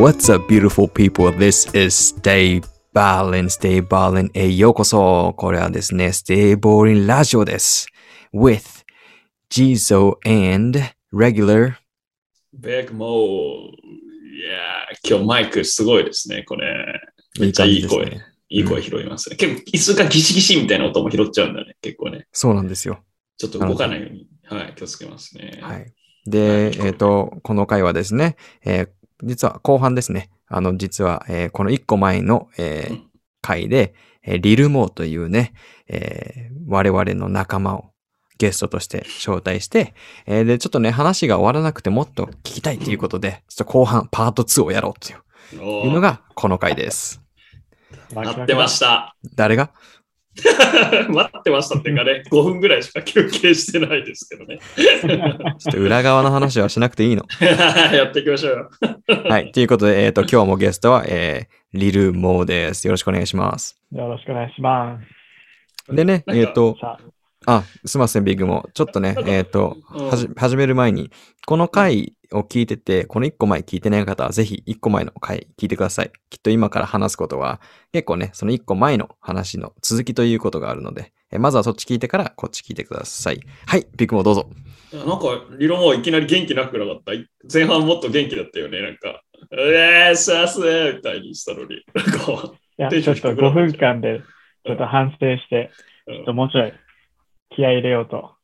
What's up, beautiful people? This is Stay Ballin, Stay Ballin へようこそ。これはですね、Stay Ballin ラジオです。with Jizo and Regular. ベックモー。いやー、今日マイクすごいですね、これ。めっちゃいい声。いいねいい声拾いますね。結構、椅子がギシギシみたいな音も拾っちゃうんだね、結構ね。そうなんですよ。ちょっと動かないように、はい、気をつけますね。はい。で、えっ、と、この回はですね、えー実は後半ですね。あの、実は、えーこの一個前の、えーうん回で、えーリルモーというね、えー我々の仲間をゲストとして招待して、えーで、ちょっとね、話が終わらなくてもっと聞きたいということで、ちょっと後半パート2をやろうというおいうのがこの回です。待ってました。誰が？待ってましたっていうかね、5分ぐらいしか休憩してないですけどね。ちょっと裏側の話はしなくていいの。やっていきましょうよ。はい。ということで、えっ、と、今日もゲストは、えーリルモーです。よろしくお願いします。よろしくお願いします。でね、えっ、と、さあ、すいません、ビッグも。ちょっとねえっ、と、うんはじ、始める前に、この回を聞いてて、この1個前聞いてない方は、ぜひ1個前の回聞いてください。きっと今から話すことは、結構ね、その1個前の話の続きということがあるので、えまずはそっち聞いてから、こっち聞いてください。はい、ビッグもどうぞ。なんか、リロもいきなり元気なくなかった？前半もっと元気だったよね、なんか。えー、さすーみたいにしたのに。なんか、ちょっと5分間で、ちょっと反省して、うんちょっともうちょい気合い入れようと。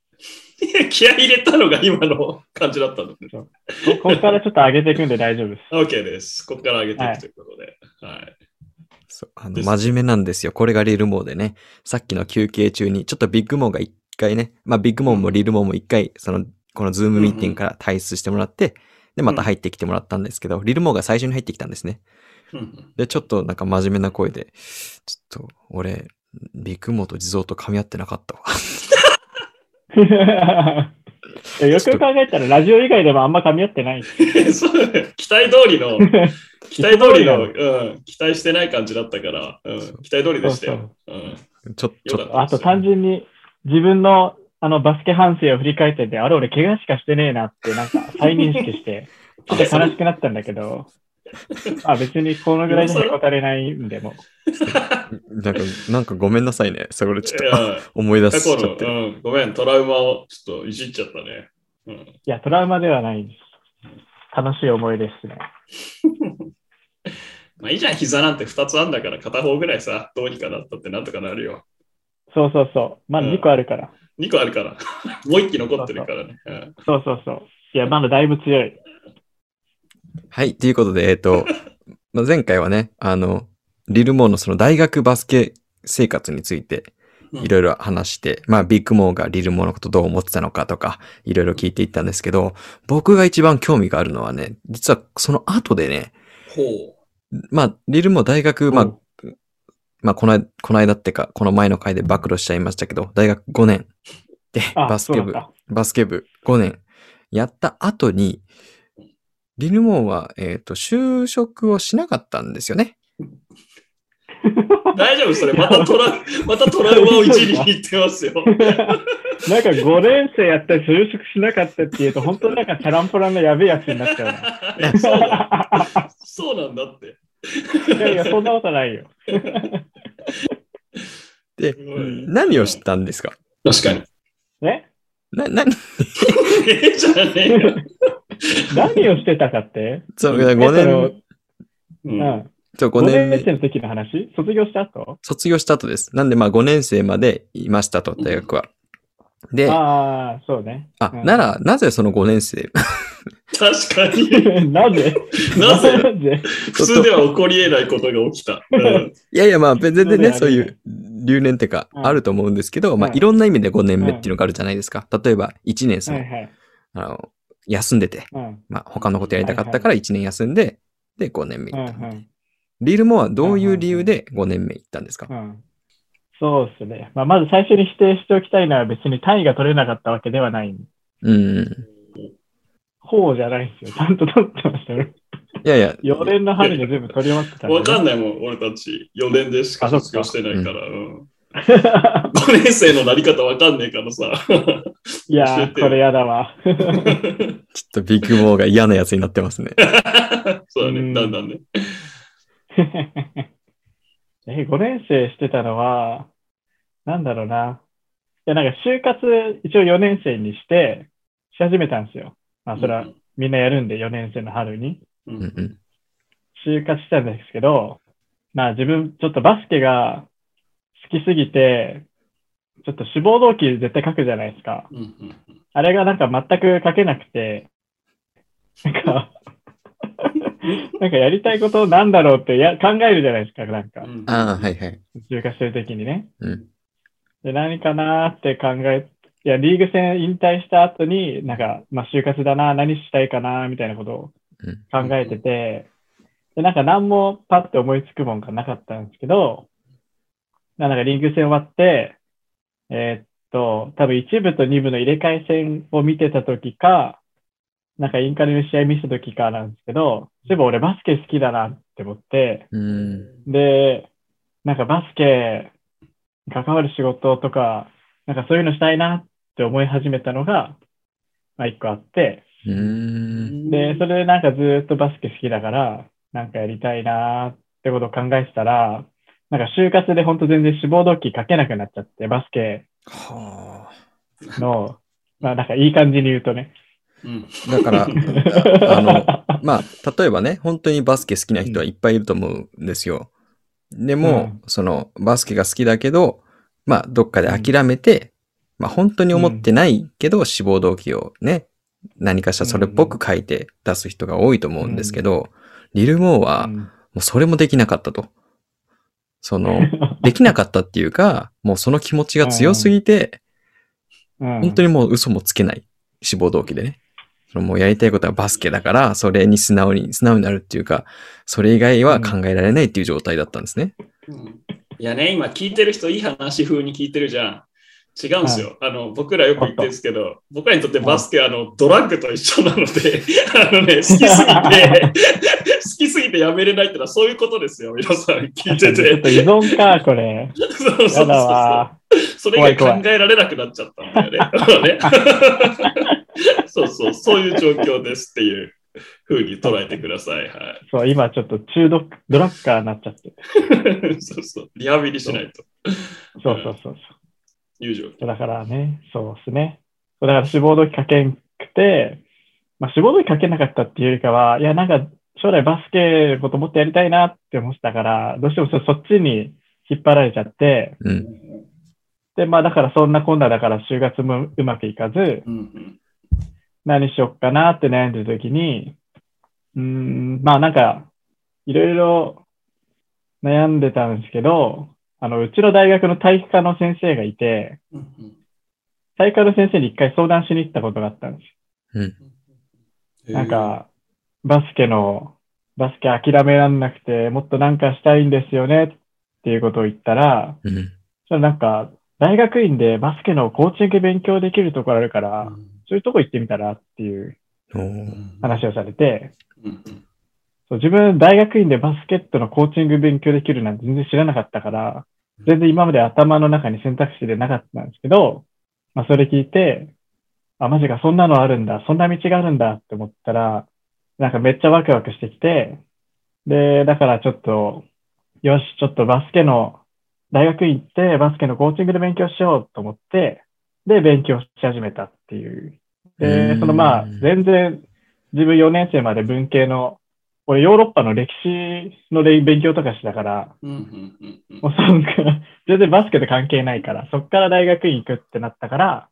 気合い入れたのが今の感じだったんだね。こここからちょっと上げていくんで大丈夫です。OK です。ここから上げていくということで。はい。そうあの真面目なんですよ。これがリルモーでね、さっきの休憩中に、ちょっとビッグモーが一回ね、まあビッグモーもリルモーも一回、その、このズームミーティングから退出してもらって、で、また入ってきてもらったんですけど、リルモーが最初に入ってきたんですね。うんで、ちょっとなんか真面目な声で、ちょっと、俺、ビッグモーと地蔵と噛み合ってなかったわ。よくよく考えたら、ラジオ以外でもあんま噛み合ってない。そう期待通りの、期待通りの、うん、期待してない感じだったから、うん、期待通りでしたよ。うん、ちょ、ちょっ、たあと単純に自分のあのバスケ反省を振り返ってて、あれ俺怪我しかしてねえなってなんか再認識して、ちょっと悲しくなったんだけど、あ別にこのぐらいじゃへこたれないんでも。なんか、なんかごめんなさいね。それちょっと思い出しちゃってる。うん、ごめん、トラウマをちょっといじっちゃったね。うん、いや、トラウマではないです。楽しい思い出ですね。まあいいじゃん、膝なんて2つあんだから、片方ぐらいさ、どうにかなったってなんとかなるよ。そうそうそう。まだ2個あるから。2個あるから、もう1機残ってるからね。うんそうそうそう。いや、まだだいぶ強い。はい。ということで、えっ、と、まあ、前回はね、あの、リルモーのその大学バスケ生活について、うん。いろいろ話して、まあ、ビッグモーがリルモーのことどう思ってたのかとか、いろいろ聞いていったんですけど、僕が一番興味があるのはね、実はその後でね、ほまあ、リルモー大学、まうあ、まあ、この間、この間ってか、この前の回で暴露しちゃいましたけど、大学5年で、あ、バスケ部バスケ部5年やった後に、リルモーは、えっ、と、就職をしなかったんですよね。う 大丈夫？それ、またトラ またトラウマをいじりに行ってますよ。た。なんか5年生やったり就職しなかったっていうと、本当になんかチャランポランのやべえやつになっちゃうそうだそうなんだって。いやいや、そんなことないよ。で、うん何を知ったんですか？確かに。ねな、な、ええじゃねえよ。何をしてたかって？そう、5えその年、ううん。ん。そう、5 5年年目、生の時の話？卒業した後？卒業した後です。なんで、まあ5年生までいましたと、大学は。で、あ、ああ、そうね。うん。なら、なぜその5年生、確かに。なぜ？なぜ？普通では起こり得ないことが起きた。うん。いやいや、まあ、全然ね、そそうういう留年ってか、うん。あると思うんですけど、まあ、うん。いろんな意味で5年目っていうのがあるじゃないですか。例えば、1年その、はいはい。あの、休んでて、うんまあ、他のことやりたかったから1年休んで、で、5年目うん行ったみたいな。うんリールモはどういう理由で5年目行ったんですか？うんそうですね。まあ、まず最初に否定しておきたいのは別に単位が取れなかったわけではない。うん。方じゃないんですよ。ちゃんと取ってましたよ。いやいや、4年の春に全部取り終わってたんで、わかんないもん、俺たち。4年でしか卒業してないから。5年生のなり方わかんねえからさ。いやー、これやだわ。ちょっとビッグモーが嫌なやつになってますね。そうだね、うんだんだんね。え、5年生してたのは、なんだろうな。いや、なんか就活一応4年生にして、し始めたんですよ。まあ、それはみんなやるんで、4年生の春に。ううんんうん。就活したんですけど、まあ自分ちょっとバスケが好きすぎて、ちょっと志望動機絶対書くじゃないですか。うんうんあれがなんか全く書けなくて、なんか、なんかやりたいことなんだろうってや考えるじゃないですか、なんかう。んああ、はいはい。就活してる時にね。うん。で、何かなーって考え、いや、リーグ戦引退した後に、なんか、まあ就活だな、何したいかな、みたいなことをうん。考えてて、で、なんか何もパッて思いつくもんがなかったんですけど、なんかリーグ戦終わって、えーっと、多分1部と2部の入れ替え戦を見てた時か、なんかインカレの試合見せた時かなんですけど、そういえば俺バスケ好きだなって思って、うん。で、なんかバスケ関わる仕事とか、なんかそういうのしたいなって思い始めたのが、まあ一個あって、うん。で、それでなんかずーっとバスケ好きだから、なんかやりたいなーってことを考えてたら、なんか就活で本当全然志望動機書けなくなっちゃって、バスケはの、まあなんかいい感じに言うとね。うんあ。だから、あの、まあ、例えばね、本当にバスケ好きな人はいっぱいいると思うんですよ。でも、その、バスケが好きだけど、まあ、どっかで諦めて、まあ、本当に思ってないけど、志望動機をね、何かしらそれっぽく書いて出す人が多いと思うんですけど、リル・モーは、もうそれもできなかったと。その、できなかったっていうか、もうその気持ちが強すぎて、うん、本当にもう嘘もつけない志望動機でね。そのもうやりたいことはバスケだから、それに素直に、素直になるっていうか、それ以外は考えられないっていう状態だったんですね。うんいやね、今聞いてる人いい話風に聞いてるじゃん。違うんですよ。あの僕らよく言ってるんですけど、僕らにとってバスケはあのドラッグと一緒なので、あのね、好きすぎて、ぎてやめれないってのはそういうことですよ。皆さん聞いてちょっとて。依存か、これ。そうそうそうそれ以外考えられなくなっちゃったんだよ ね。そうそう、そういう状況ですっていうふうに捉えてください。はそう、今ちょっと中毒、ドラッカーになっちゃって。い。そうそう、リハビリしないとそうそうそういう状況。そう。だからね、そうですね。だから志望動機書けんくて、まあ志望動機書けなかったっていうよりかは、いやなんか将来バスケのこともっとやりたいなって思ってたから、どうしてもそそっちに引っ張られちゃって、うん。で、まあだからそんなこんなだから就活もうまくいかず、うんうん何しよっかなって悩んでる時に、うーん、まあなんか、いろいろ悩んでたんですけど、あの、うちの大学の体育科の先生がいて、体育科の先生に一回相談しに行ったことがあったんですうん。よ。なん、か、バスケの、バスケ諦めらんなくて、もっとなんかしたいんですよねっていうことを言ったら、うん。なんか、大学院でバスケのコーチング勉強できるところあるから、そういうとこ行ってみたらっていう話をされて、うんうんそう自分、大学院でバスケットのコーチング勉強できるなんて全然知らなかったから、全然今まで頭の中に選択肢でなかったんですけど、まあそれ聞いて、あ、マジか、そんなのあるんだ、そんな道があるんだって思ったら、なんかめっちゃワクワクしてきて、で、だからちょっと、よし、ちょっとバスケの、大学院行ってバスケのコーチングで勉強しようと思って、で、勉強し始めたっていう。うで、んそのまあ、全然、自分4年生まで文系の、俺ヨーロッパの歴史の勉強とかしてたから、もうそんな、全然バスケと関係ないから、そっから大学院行くってなったから、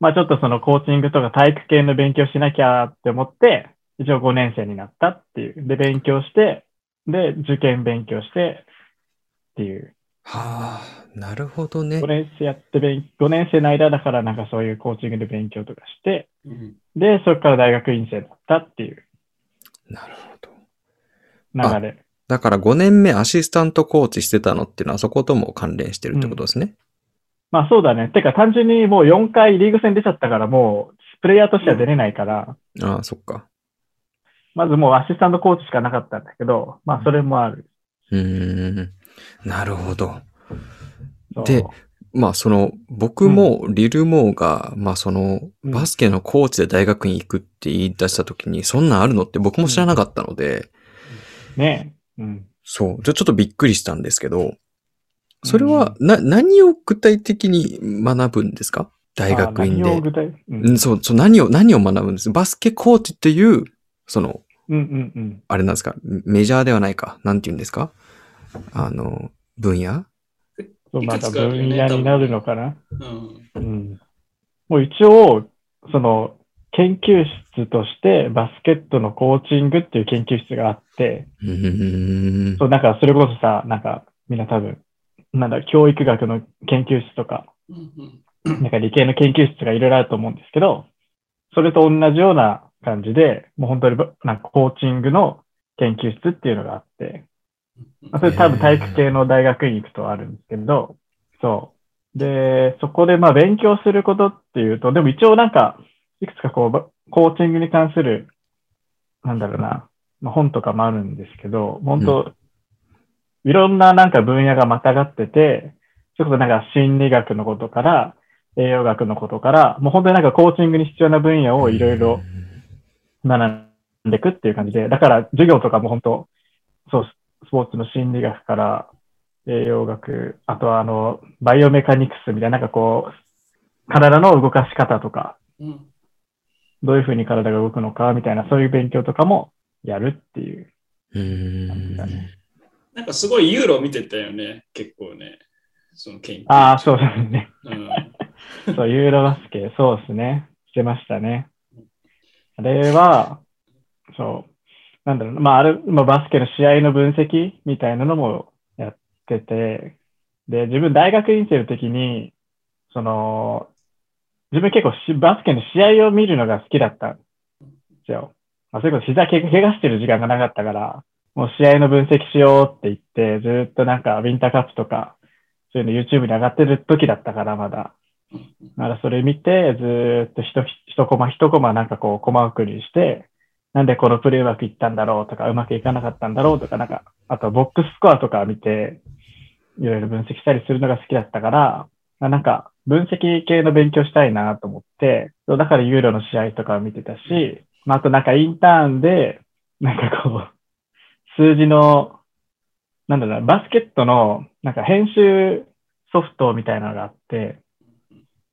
まあちょっとそのコーチングとか体育系の勉強しなきゃって思って、一応5年生になったっていう。で、勉強して、で、受験勉強してっていう。はあ、なるほどね5。年生やって勉、5年生の間だからなんかそういうコーチングで勉強とかして、うんで、そっから大学院生だったっていうなるほど。流れ。だから5年目アシスタントコーチしてたのっていうのはそことも関連してるってことですね。まあそうだね。てか単純にもう4回リーグ戦出ちゃったからもうプレイヤーとしては出れないから、ああ、そっか。まずもうアシスタントコーチしかなかったんだけど、まあそれもある。うーん。なるほど。でまあその、僕もリル・モーが、まあその、うんバスケのコーチで大学に行くって言い出した時に、そんなんあるのって僕も知らなかったので、ねうん。そう。じゃあちょっとびっくりしたんですけど、それは、な、何を具体的に学ぶんですか？大学院で。あ何を具体？ううんん、そう、そう、何を、何を学ぶんです？バスケコーチっていう、その、うんうんうん。あれなんですか、メジャーではないか、なんて言うんですか？あの、分野？また分野になるのかな？うん。うん。もう一応、その、研究室としてバスケットのコーチングっていう研究室があって、うーん。そう、なんかそれこそさ、なんかみんな多分、なんだ、教育学の研究室とか、うんなんか理系の研究室がいろいろあると思うんですけど、それと同じような感じで、もう本当になんかコーチングの研究室っていうのがあって、まあそれ多分体育系の大学院行くとあるんですけど、そう。で、そこでまあ勉強することっていうと、でも一応なんか、いくつかこう、コーチングに関する、なんだろうな、まあ、本とかもあるんですけど、本当、いろんななんか分野がまたがってて、それこそなんか心理学のことから、栄養学のことから、もう本当になんかコーチングに必要な分野をいろいろ学んでいくっていう感じで、だから授業とかも本当、そう、スポーツの心理学から栄養学、あとはあの、バイオメカニクスみたいな、なんかこう、体の動かし方とか、うんどういうふうに体が動くのかみたいな、そういう勉強とかもやるっていう。感じだん。ねなんかすごいユーロ見てたよね、結構ね。その研究。ああ、そうですね。うん。そう、ユーロバスケ、そうですね。してましたね。あれは、そう、なんだろう、まあ、あれ、まあ、バスケの試合の分析みたいなのもやってて、で、自分大学院生の時に、その、自分結構しバスケの試合を見るのが好きだったんですよ。まあ、それこそ膝け怪我してる時間がなかったから、もう試合の分析しようって言って、ずっとなんかウィンターカップとか、そういうの YouTube に上がってる時だったから、まだ。だからそれ見て、ずーっと一、一コマ一コマなんかこう、コマ送りして、なんでこのプレーうまくいったんだろうとか、うまくいかなかったんだろうとか、なんか、あとボックススコアとか見て、いろいろ分析したりするのが好きだったから、なんか、分析系の勉強したいなと思って、だからユーロの試合とかを見てたし、まあ、あとなんかインターンで、なんかこう、数字の、なんだろう、バスケットの、なんか編集ソフトみたいなのがあって、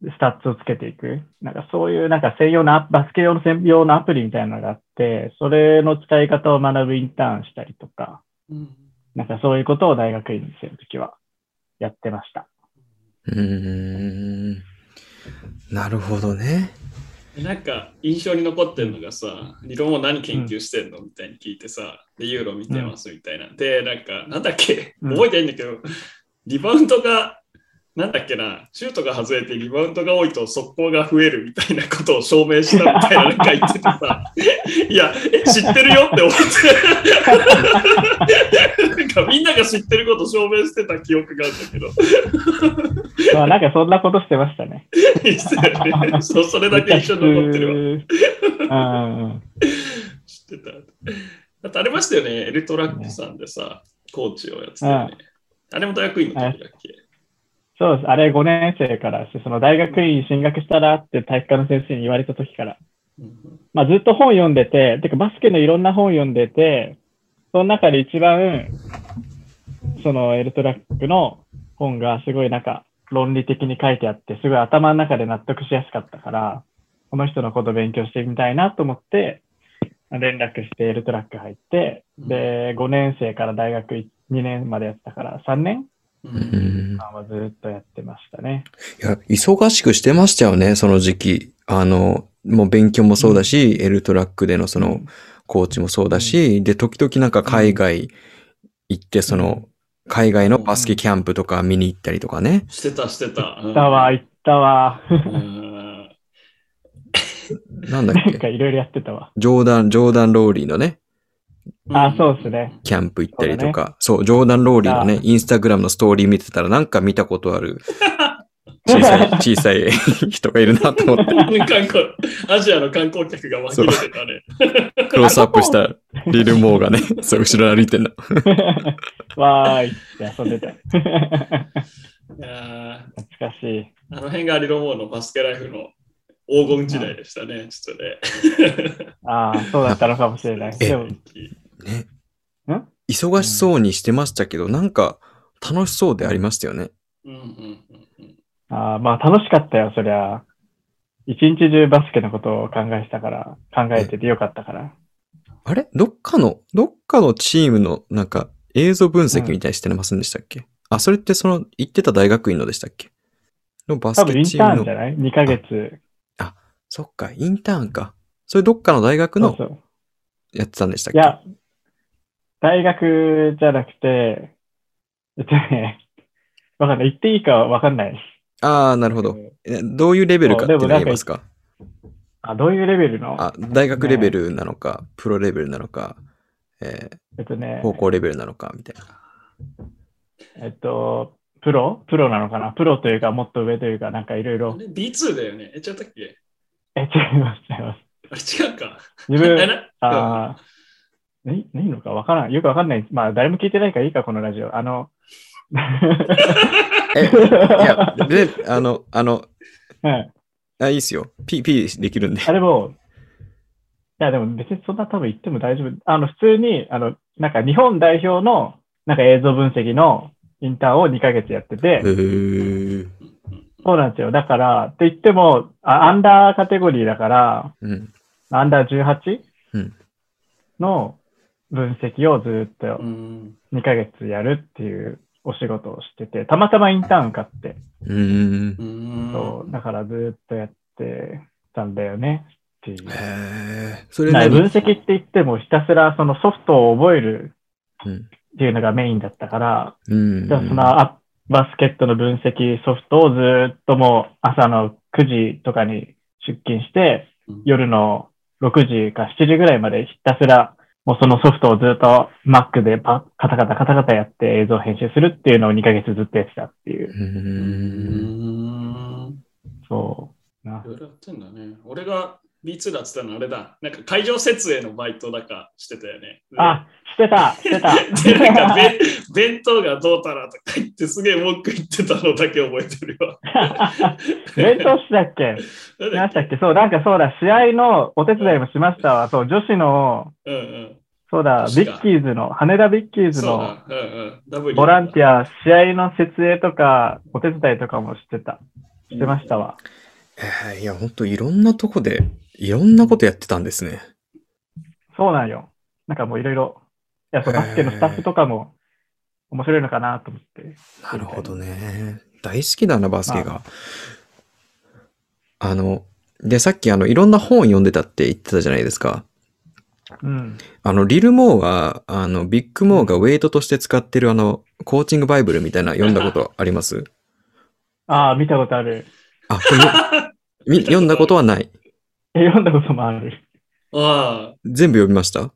スタッツをつけていく。なんかそういうなんか専用のバスケ用の専用のアプリみたいなのがあって、それの使い方を学ぶインターンしたりとか、うんなんかそういうことを大学院生の時はやってました。うーん。なるほどね。なんか印象に残ってるのがさ、理論を何研究してんのみたいに聞いてさ、で、ユーロ見てますみたいな。で、なんか、なんだっけ、うん覚えてないんだけど、リバウンドが、なんだっけな、シュートが外れてリバウンドが多いと速攻が増えるみたいなことを証明したみたいななんか言っててさ、いや、え、知ってるよって思って、なんかみんなが知ってることを証明してた記憶があるんだけど、まあなんかそんなことしてましたね。そうそれだけ一緒に残ってるわ。知ってた。だってありましたよね、エルトラックさんでさ、コーチをやってたよね。あれも大学院の時だっけ？そうです。あれ5年生からして、その大学院進学したらって体育科の先生に言われた時から、うんまあずっと本読んでて、てかバスケのいろんな本読んでて、その中で一番、そのエルトラックの本がすごいなんか論理的に書いてあって、すごい頭の中で納得しやすかったから、この人のこと勉強してみたいなと思って、連絡してエルトラック入って、で、5年生から大学2年までやってたから、3年ううんん。間はずっとやってましたね。いや、忙しくしてましたよね、その時期。あの、もう勉強もそうだし、エルトラックでのその、コーチもそうだし、で、時々なんか海外行って、その、海外のバスケキャンプとか見に行ったりとかね。してた、してた。行ったわ、行ったわ。うんなんだっなんけかいろいろやってたわ。ジョーダン、ジョーダン・ローリーのね、あ、そうですね。キャンプ行ったりとか、そう,、ジョーダン・ローリーのねあ、インスタグラムのストーリー見てたらなんか見たことある 小さい、小さい 人がいるなと思って、観光アジアの観光客が紛れてたね。クロスアップしたリル・モーがね、そう、後ろ歩いてんの。わーいって遊んでた。いやー懐かしい。あの辺がリロモーのバスケライフの黄金時代でしたね、ちょっとね。ああ、そうだったのかもしれない。えでも、ね。ん？忙しそうにしてましたけど、なんか楽しそうでありましたよね。うんうんうんうんああまあ楽しかったよ、そりゃ。一日中バスケのことを考えてたから、考えててよかったから。あれ？どっかの、どっかのチームのなんか映像分析みたいにしてませんでしたっけ、あ、それってその行ってた大学院のでしたっけ？のバス多分インケチームの。ターンじゃない ?2 ヶ月。そっか、インターンか。それどっかの大学のそうそう。やってたんでしたっけ？いや、大学じゃなくて、えっとね、わかんない。言っていいかわかんない。ああ、なるほど。えどういうレベルかっていうの言えますか？あ、どういうレベルの？あ、大学レベルなのか、プロレベルなのか、ええっとねー、高校レベルなのか、みたいな。えっと、プロ？プロなのかな？プロというか、もっと上というか、なんかいろいあろ。れ ?B2 だよね。え、ちゃったっけ？え、違います、違います。あれ違うか。自分、ああ、ね、ないのかわからん。よくわかんない。まあ、誰も聞いてないからいいか、このラジオ。あの、え、いや、で、あの、あの、はい。あ、いいっすよ。P、P できるんで。あれも、いや、でも別にそんな多分言っても大丈夫。あの、普通に、あの、なんか日本代表の、なんか映像分析のインターンを2ヶ月やっててへ、ー。そうなんですよ。だから、って言っても、あアンダーカテゴリーだから、うん。アンダー 18? うんの分析をずっとうん。2ヶ月やるっていうお仕事をしてて、たまたまインターン受かって、うーん。うん。そう、だからずっとやってたんだよねっていう。それ分析って言ってもひたすらそのソフトを覚えるうん。っていうのがメインだったから、うん。じゃあそのアバスケットの分析ソフトをずっともう朝の9時とかに出勤してうん、夜の6時か7時ぐらいまでひたすらもうそのソフトをずっと Mac でパカタカタカタカタやって映像編集するっていうのを2ヶ月ずっとやってたっていうう。うんん。そう。ないろいろやってんだね。俺が B2 だって言ったのあれだ。なんか会場設営のバイトだかしてたよね。であ、してた、してた。で、なんか弁弁当がどうたらとか言ってすげえ文句言ってたのだけ覚えてるよ。弁当したっけ？何したっけ？そう、なんかそうだ、試合のお手伝いもしましたわ。そう、女子の、けうんうん。そうだ、ビッキーズの、羽田ビッキーズのそうんうん。ボランティア、試合の設営とか、お手伝いとかもしてた。してましたわ。えーいや、ほんといろんなとこで、いろんなことやってたんですね。そうなんよ。なんかもういろいろ、いや、そう、バスケのスタッフとかも面白いのかなと思って。なるほどね。大好きだな、バスケが。あの、で、さっきあの、いろんな本読んでたって言ってたじゃないですか。うん。あの、リル・モーが、あの、ビッグ・モーがウェイトとして使ってるあの、コーチングバイブルみたいな読んだことあります？ああ、見たことある。あ、これみ み読んだことはない？え、読んだこともある。あ全部読みました？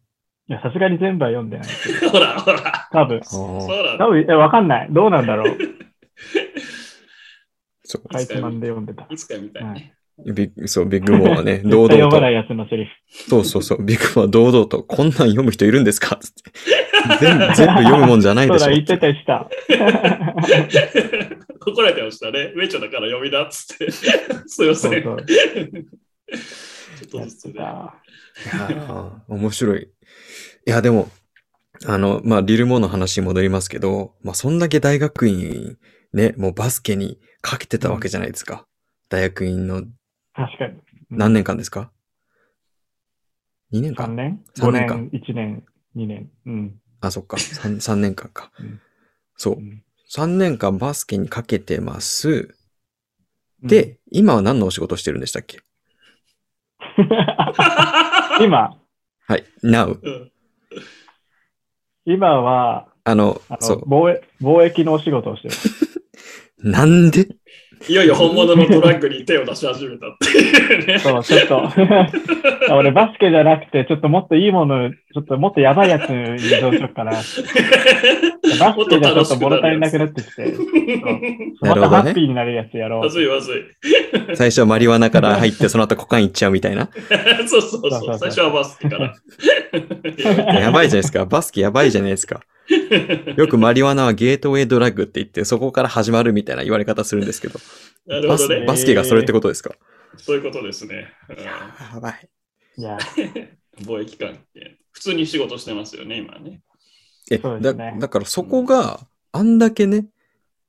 いや、さすがに全部は読んでないけど。あ、ほらほら。多分。そうだ多分、え、わかんない。どうなんだろう。そうかいつまんで読んでた。いつかみたいね。ビッグそう、ビッグモーはね、堂々と読まな。いやつのセリフ。そうそうそう、ビッグモーは堂々と、こんなん読む人いるんですか？つって全部。全部読むもんじゃないそうだ、でしょ。言ってた、言ってた。怒られてましたね。ウェイチョだから読みだっつって。すいません。そうそう。ちょっとずつね。てた。いやー面白い。いや、でも、あの、まあ、リルモーの話に戻りますけど、まあ、そんだけ大学院、ね、もうバスケにかけてたわけじゃないですか。大学院の確かに。何年間ですか ?2 年3間年？三 ?5 年か年、1年、2年。うん。あ、そっか。3, 三年間かうん。そうう。ん3年間バスケにかけてます。で、今は何のお仕事してるんでしたっけ？今、はい。Now。うん今は、あの、あのそう。貿易貿易のお仕事をしてる。なんで？いよいよ本物のトラックに手を出し始めたっていうね。そう、ちょっと。俺、バスケじゃなくて、ちょっともっといいもの、ちょっともっとやばいやつに移動しようかな。バスケじゃちょっと物足りなくなってきて、なもっるとほどねハッピーになるやつやろまう。ずいまずい。最初はマリワナから入って、その後コカイン行っちゃうみたいな。そうそうそう最初はバスケから。やばいじゃないですか。バスケやばいじゃないですか。よくマリワナはゲートウェイドラッグって言って、そこから始まるみたいな言われ方するんですけど、バ スなるほどね。バスケがそれってことですか、そういうことですね。うんやばい。いや、貿易関係。普通に仕事してますよね、今ね。え、ねだからそこがあんだけね、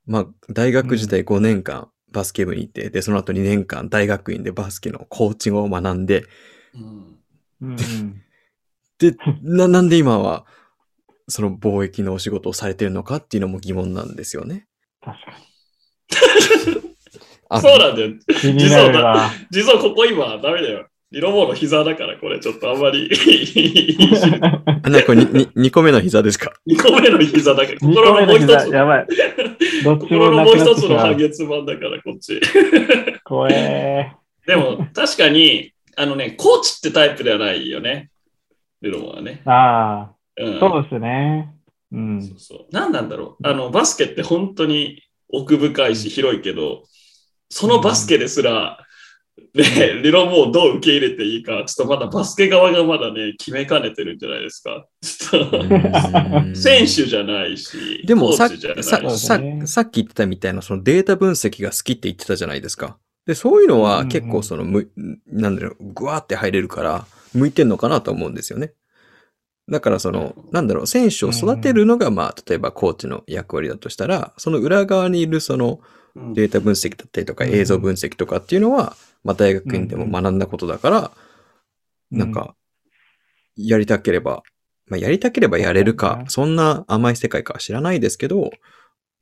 まあ、大学時代5年間バスケ部にいて、で、その後2年間大学院でバスケのコーチングを学んで、うんうんうん、で、な、なんで今は、その貿易のお仕事をされてるのかっていうのも疑問なんですよね。確かあそうなんだよ。に。気になるわ。実はここ今ダメだよ。リロボーの膝だから、これちょっとあんまり あなんかにに2個目の膝ですか？2個目の膝だから、2心個目のもう一つ、やばい。どっち心のもう一つ。の半月板だから、こっち。怖えでも、確かに、あのね、コーチってタイプではないよね。リロボーはね。ー。あうんあ、そうですね。うん。そうそう何なんだろうあのバスケって本当に奥深いし広いけど、そのバスケですら、ね、理論もどう受け入れていいか、ちょっとまだバスケ側がまだね、決めかねてるんじゃないですか。選手じゃないし、でもささっき言ってたみたいなそのデータ分析が好きって言ってたじゃないですか。で、そういうのは結構そのむ、なんだろう、ぐわーって入れるから、向いてんのかなと思うんですよね。だからその、なんだろう、選手を育てるのが、まあ、例えばコーチの役割だとしたら、その裏側にいるそのうん。データ分析だったりとかうん。映像分析とかっていうのは、まあ大学院でも学んだことだから、なんか、やりたければ、まあやりたければやれるか、そんな甘い世界かは知らないですけど、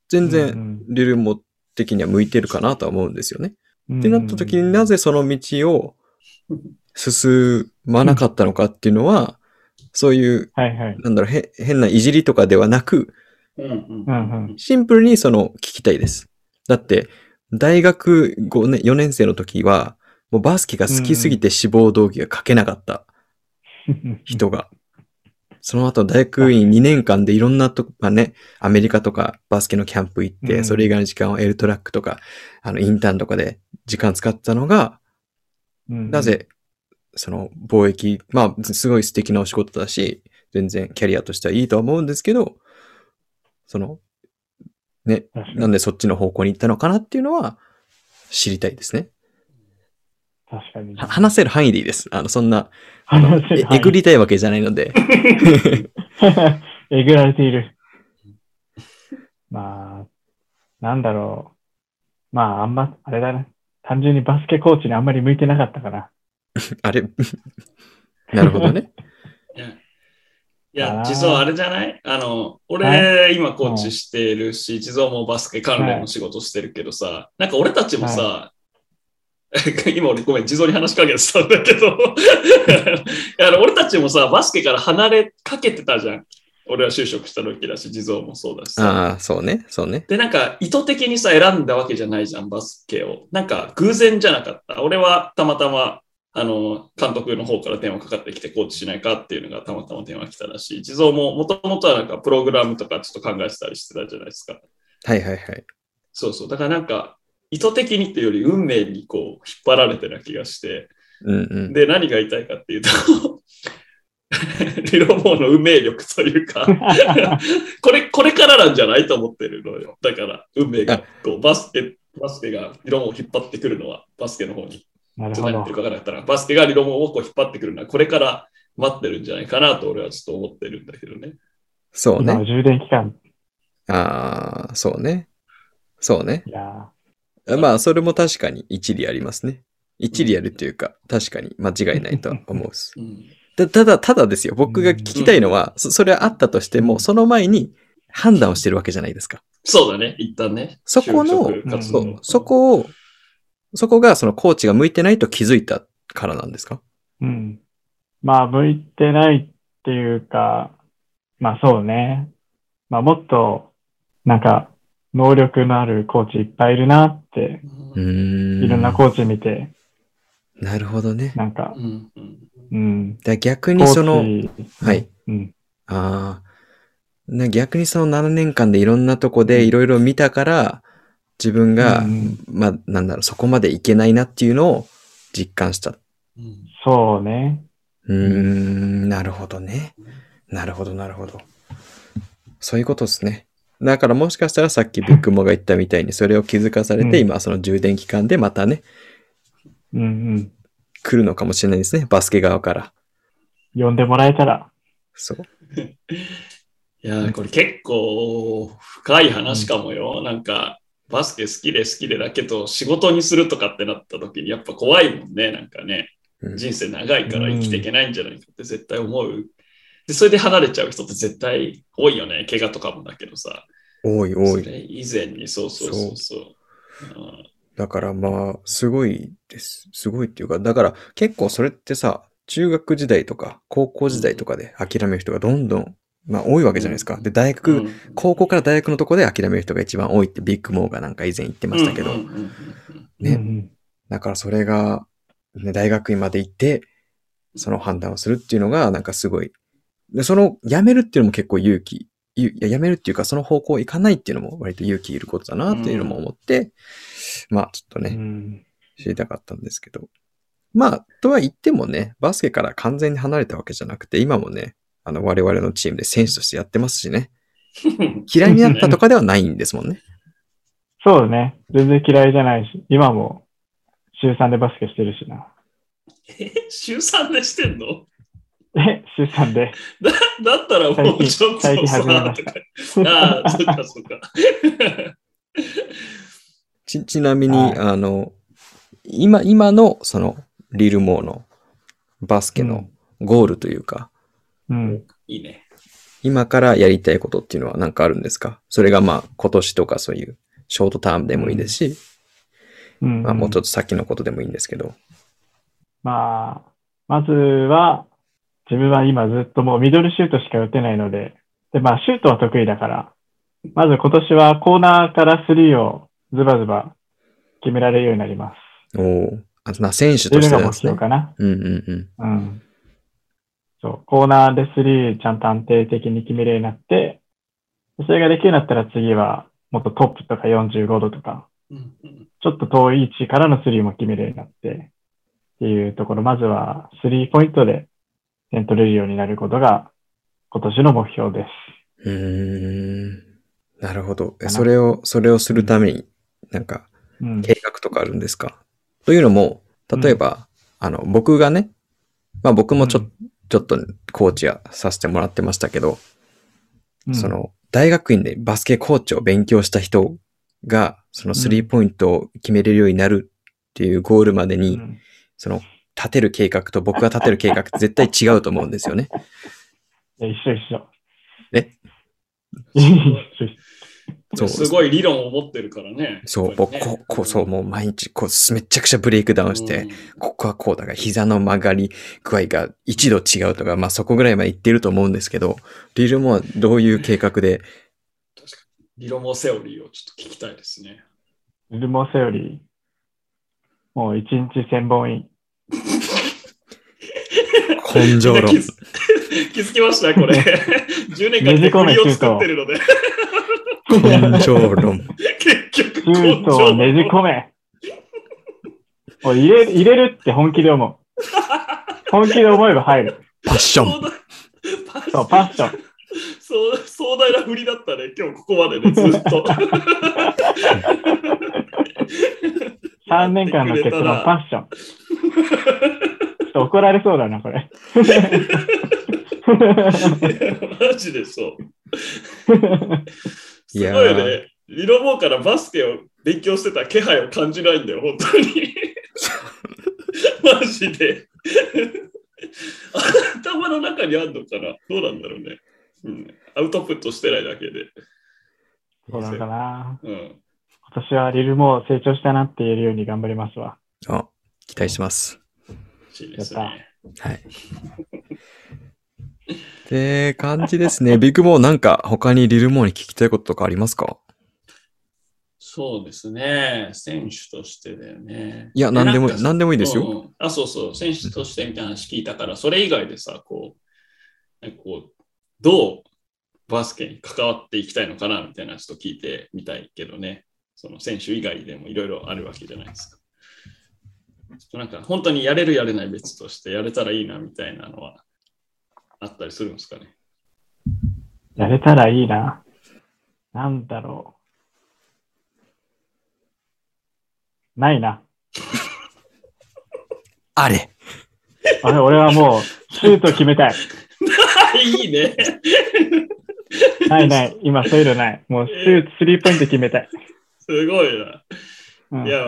全うん、然、リルモ的には向いてるかなとは思うんですよね。うん、ってなった時になぜその道を進まなかったのかっていうのは、そういう、はいはい。なんだろう、へ変ないじりとかではなく、うんうん。シンプルにその聞きたいです。だって、大学5年、4年生の時は、もうバスケが好きすぎて志望動機が書けなかった。人が、その後大学院2年間でいろんなとこ、まあね、アメリカとかバスケのキャンプ行って、うん。それ以外の時間をエルトラックとか、あの、インターンとかで時間使ったのが、うん。なぜ、その貿易、まあ、すごい素敵なお仕事だし、全然キャリアとしてはいいとは思うんですけど、その、ね、なんでそっちの方向に行ったのかなっていうのは知りたいですね。確かに。は話せる範囲でいいです。あの、そんな、あのええぐりたいわけじゃないので。えぐられている。まあ、なんだろう。まあ、あんま、あれだな。単純にバスケコーチにあんまり向いてなかったかな。あれ？なるほどね。いや、地蔵あれじゃない？あの、俺、は今コーチしてるし、地蔵もバスケ関連の仕事してるけどさ、なんか俺たちもさ、今俺ごめん、地蔵に話しかけてたんだけど、俺たちもさ、バスケから離れかけてたじゃん。俺は就職した時だし、地蔵もそうだしさ。ああ、そうね、そうね。で、なんか意図的にさ、選んだわけじゃないじゃん、バスケを。なんか偶然じゃなかった。俺はたまたま、あの、監督の方から電話かかってきてコーチしないかっていうのがたまたま電話来たらしい。地蔵ももともとはなんかプログラムとかちょっと考えてたりしてたじゃないですか。はいはいはい。そうそう。だからなんか、意図的にっていうより運命にこう引っ張られてる気がして。うんうん。で、何が言いたいかっていうと、リロボーの運命力というか、これ、これからなんじゃないと思ってるのよ。だから、運命が、こう、バスケ、バスケが理論を引っ張ってくるのは、バスケの方に。なるほどちょっと何言って。るか分からなかったら、バスケが理論をこう引っ張ってくるのは、これから待ってるんじゃないかなと、俺はちょっと思ってるんだけどね。そうね。充電期間。ああ、そうね。そうね。いやまあ、それも確かに一理ありますね。一理あるというか、確かに間違いないとは思う。うん。たただ、ただですよ。僕が聞きたいのは、そそれはあったとしても、その前に判断をしてるわけじゃないですか。そうだね、一旦ね。そこのそう、そこを、そこがそのコーチが向いてないと気づいたからなんですか？ーうん。まあ、向いてないっていうか、まあそうね。まあもっと、なんか、能力のあるコーチいっぱいいるなって、うーん。いろんなコーチ見て、なるほどね。なんかう、んうん逆コにその、はい。うん。ああ。な逆にその7年間でいろんなとこでいろいろ見たから、自分が、うんまあ、なんだろう、そこまでいけないなっていうのを実感した。ううんそうね。ーん、なるほどね。なるほど、なるほど。そそういうことですね。だからもしかしたらさっきビッグモが言ったみたいにそれを気づかされて、うん今その充電期間でまたね、うんうん。来るのかもしれないですね。バスケ側から。呼んでもらえたら。そう。いやー、これ結構深い話かもよ。なんか、バスケ好きで好きでだけど、仕事にするとかってなった時にやっぱ怖いもんね。なんかね、うん人生長いから生きていけないんじゃないかって絶対思う。で、それで離れちゃう人って絶対多いよね。怪我とかもだけどさ。多い多い。それ以前に、そうそうそうそう。うんだからまあ、すごいです。すごいっていうか、だから結構それってさ、中学時代とか高校時代とかで諦める人がどんどん、まあ多いわけじゃないですか。で、大学、うん。高校から大学のとこで諦める人が一番多いってビッグモーがなんか以前言ってましたけど、うんうんうんうんね。うんうん。だからそれが、ね、大学院まで行って、その判断をするっていうのがなんかすごい。で、その、辞めるっていうのも結構勇気、や辞めるっていうかその方向行かないっていうのも割と勇気いることだなっていうのも思って、まあちょっとね、うん。知りたかったんですけど。まあ、とは言ってもね、バスケから完全に離れたわけじゃなくて、今もね、あの、我々のチームで選手としてやってますしね。嫌いになったとかではないんですもんね。そうだね。全然嫌いじゃないし、今も週3でバスケしてるしな。え？週3でしてんの？え、週3で。だったらもうちょっと最近さ、始めましとか。ああ、そっかそっか。ち、ちなみに、はいあの、今、今の、その、リルモーのバスケのゴールというか、うん。いいね。今からやりたいことっていうのは何かあるんですか？それがまあ、今年とかそういう、ショートタームでもいいですし、うん。まあ、もうちょっと先のことでもいいんですけど。まあ、まずは、自分は今ずっともうミドルシュートしか打てないので、で、まあ、シュートは得意だから、まず今年はコーナーからスリーをズバズバ決められるようになります。おおあな選手としてなんですね標。かな。うんうんうん。うん。そう、コーナーでスリーちゃんと安定的に決めるようになって、それができるようになったら次はもっとトップとか45度とか、うんうんちょっと遠い位置からのスリーも決めるようになって、っていうところ、まずはスリーポイントで点取れるようになることが今年の目標です。うーん。なるほど。それを、それをするために、なんか、うん。計画とかあるんですか？というのも、例えば、あの、僕がね、まあ僕もちょ,、うんちょっとコーチやさせてもらってましたけど、うんそ、の、大学院でバスケコーチを勉強した人が、そのスリーポイントを決めれるようになるっていうゴールまでに、うんその、立てる計画と僕が立てる計画って絶対違うと思うんですよね。いや一緒一緒。え？一緒一そうすごい理論を持ってるからね。そう、僕、ねこそう、もう毎日、こう、めちゃくちゃブレイクダウンして、ここはこうだが、膝の曲がり具合が一度違うとか、まあそこぐらいまで言ってると思うんですけど、リルモはどういう計画で、理論もセオリーをちょっと聞きたいですね。緒。ルモセオリー？もう一日千本い根性論 気。づきました、これ。10年間でねじ込め国を作ってるので、根性論。結局、シュートをねじ込め。もう入れ入れるって本気で思う。本気で思えば入る。パッション。そう、パッション。そう壮大な振りだったね、今日ここまでね、ずっと。3年間の結論、パッション。ちょっと怒られそうだな、これ。マジでそう。すごいよね。リロボーからバスケを勉強してた気配を感じないんだよ、本当に。マジで。頭の中にあるのかな？どうなんだろうね。うん、アウトプットしてないだけで。そうなのかな。うん、今年はリルも成長したなって言えるように頑張りますわ。あ、期待します。いいですね。はい。って感じですね。ビッグモーなんか他にリルモーに聞きたいこととかありますか？そうですね。選手としてだよね。いや、なんでも、なんかなんでもいいですよ。あ、そうそう。選手としてみたいな話聞いたから、それ以外でさ、こう、こうどうバスケに関わっていきたいのかなみたいなちょっと聞いてみたいけどね。その選手以外でもいろいろあるわけじゃないですか。なんか本当にやれるやれない別としてやれたらいいなみたいなのはあったりするんですかね？やれたらいいな。なんだろう。ないな。あれあれ、俺はもう、シュート決めたい。いいね。ないない。今、そういうのない。もう、シュート、スリーポイント決めたい。すごいな。うんいや、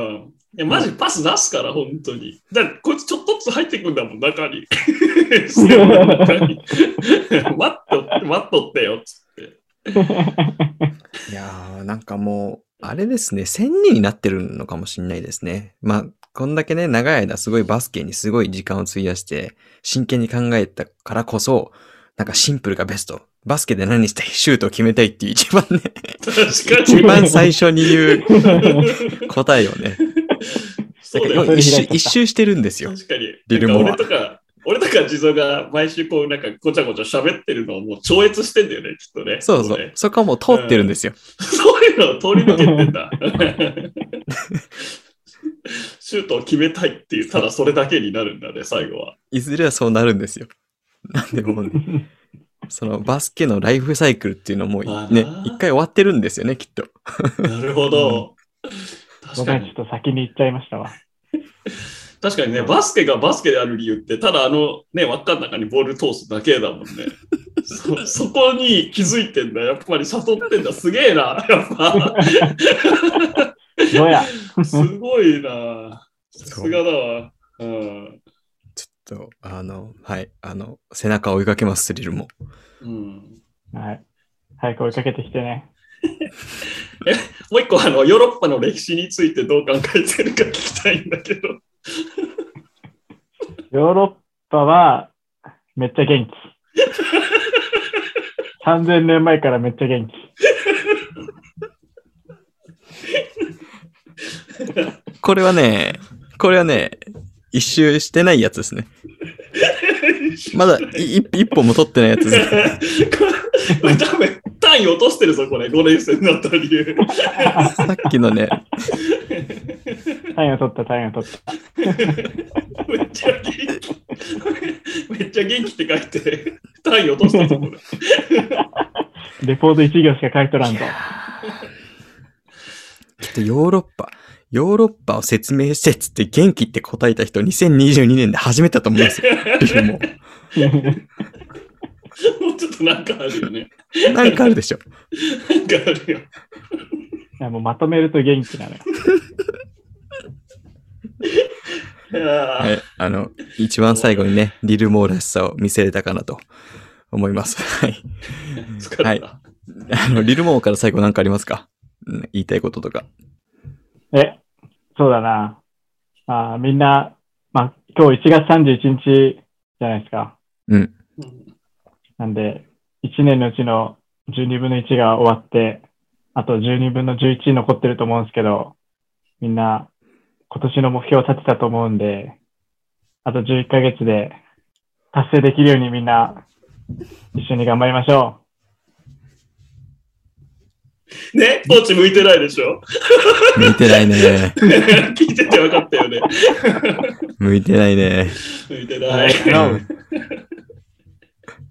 いやマジパス出すから、本当に。だってこいつちょっとずつ入ってくんだもん、中に。中に 待っとって、待っとってよ、つって。いやー、なんかもう、あれですね、千人になってるのかもしれないですね。まあ、こんだけね、長い間すごいバスケにすごい時間を費やして、真剣に考えたからこそ、なんかシンプルがベスト。バスケで何したい？シュートを決めたいっていう一番ね、確か一に。番最初に言う答えをね、だ一周一周してるんですよ。確かに。リルモア俺とか、俺とか地蔵が毎週こうなんかごちゃごちゃ喋ってるのをもう超越してんだよね、きっとね。そうそう。そこはもう通ってるんですよ。そういうのを通り抜けてんだ。シュートを決めたいっていう、ただそれだけになるんだね、最後は。いずれはそうなるんですよ。なんでもうね、そのバスケのライフサイクルっていうのもあねー、一回終わってるんですよね、きっと。なるほど。確かごめん、ちょっに。と先に行っちゃいましたわ。確かにね、バスケがバスケである理由って、ただあのね、輪っかの中にボール通すだけだもんね。そそこに気づいてんだ。やっぱり悟ってんだ。すげえな。やっぱ。すごいな。さすがだわ。うん。ちょっと、あの、はい、あの、背中を追いかけます、スリルも。うん。はい。早く追いかけてきてね。もう一個、あの、ヨーロッパの歴史についてどう考えてるか聞きたいんだけど。ヨーロッパは、めっちゃ元気。3000年前からめっちゃ元気。これはね、これはね、一周してないやつですね。まだい一一本も取ってないやつですね。これ多分単位落としてるぞ、これ。5年生になった理由。さっきのね、単位を取った、単位を取った。めっちゃ元気。めっちゃ元気って書いて、単位落としたぞ、これ。レポート1行しか書いとらんぞ。きっとヨーロッパ、ヨーロッパを説明してっつって元気って答えた人2022年で初めてだと思うんですよ。も。もうちょっとなんかあるよね。なんかあるでしょ。なんかあるよ。いやもうまとめると元気なのよ。いやーはい。あの、一番最後にね、リルモーらしさを見せれたかなと思います。はい。疲れた。はいあの、リルモーから最後なんかありますか？うん言いたいこととか。え、そうだな。あーみんな、まあ、今日1月31日じゃないですか。うん。うんなんで、1年のうちの12分の1が終わって、あと12分の11残ってると思うんですけど、みんな今年の目標を立てたと思うんで、あと11ヶ月で達成できるようにみんな一緒に頑張りましょね、コーチ向いてないでしょ？向いてないね。聞いてて分かったよね。向いてないね。向いてう。ない。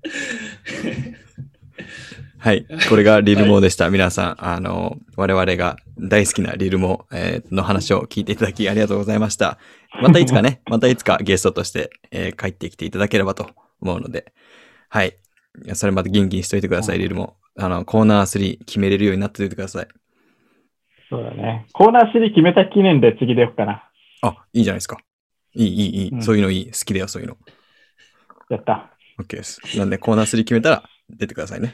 う んはい。これがリルモーでした。皆さん、あの、我々が大好きなリルモー、えーの話を聞いていただきありがとうございました。またいつかね、またいつかゲストとして、えー帰ってきていただければと思うので、はい。それまで元気にしといてください、リルモー。あの、コーナー3決めれるようになっておいてください。そうだね。コーナー3決めた記念で次出ようかな。あ、いいじゃないですか。いい、いい、いい。うんそういうのいい。好きだよ、そういうの。やった。OK です。なんで、コーナー3決めたら出てくださいね。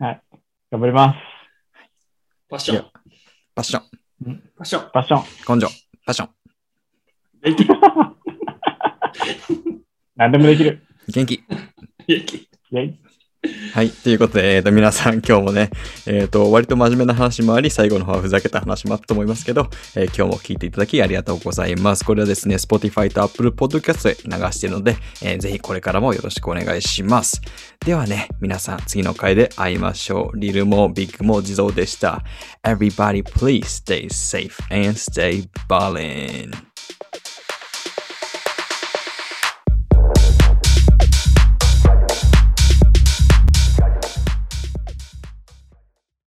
頑張ります。パッション。パッション、パッション。ファッション。根性、パッション、元気。何でもできる。元気。元気。イェイ。はい。ということで、えっ、と、皆さん今日もね、えっ、と、割と真面目な話もあり、最後の方はふざけた話もあったと思いますけど、えー今日も聞いていただきありがとうございます。これはですね、Spotify と Apple Podcast で流しているので、えーぜひこれからもよろしくお願いします。ではね、皆さん次の回で会いましょう。リルもビッグも地蔵でした。Everybody please stay safe and stay ballin'.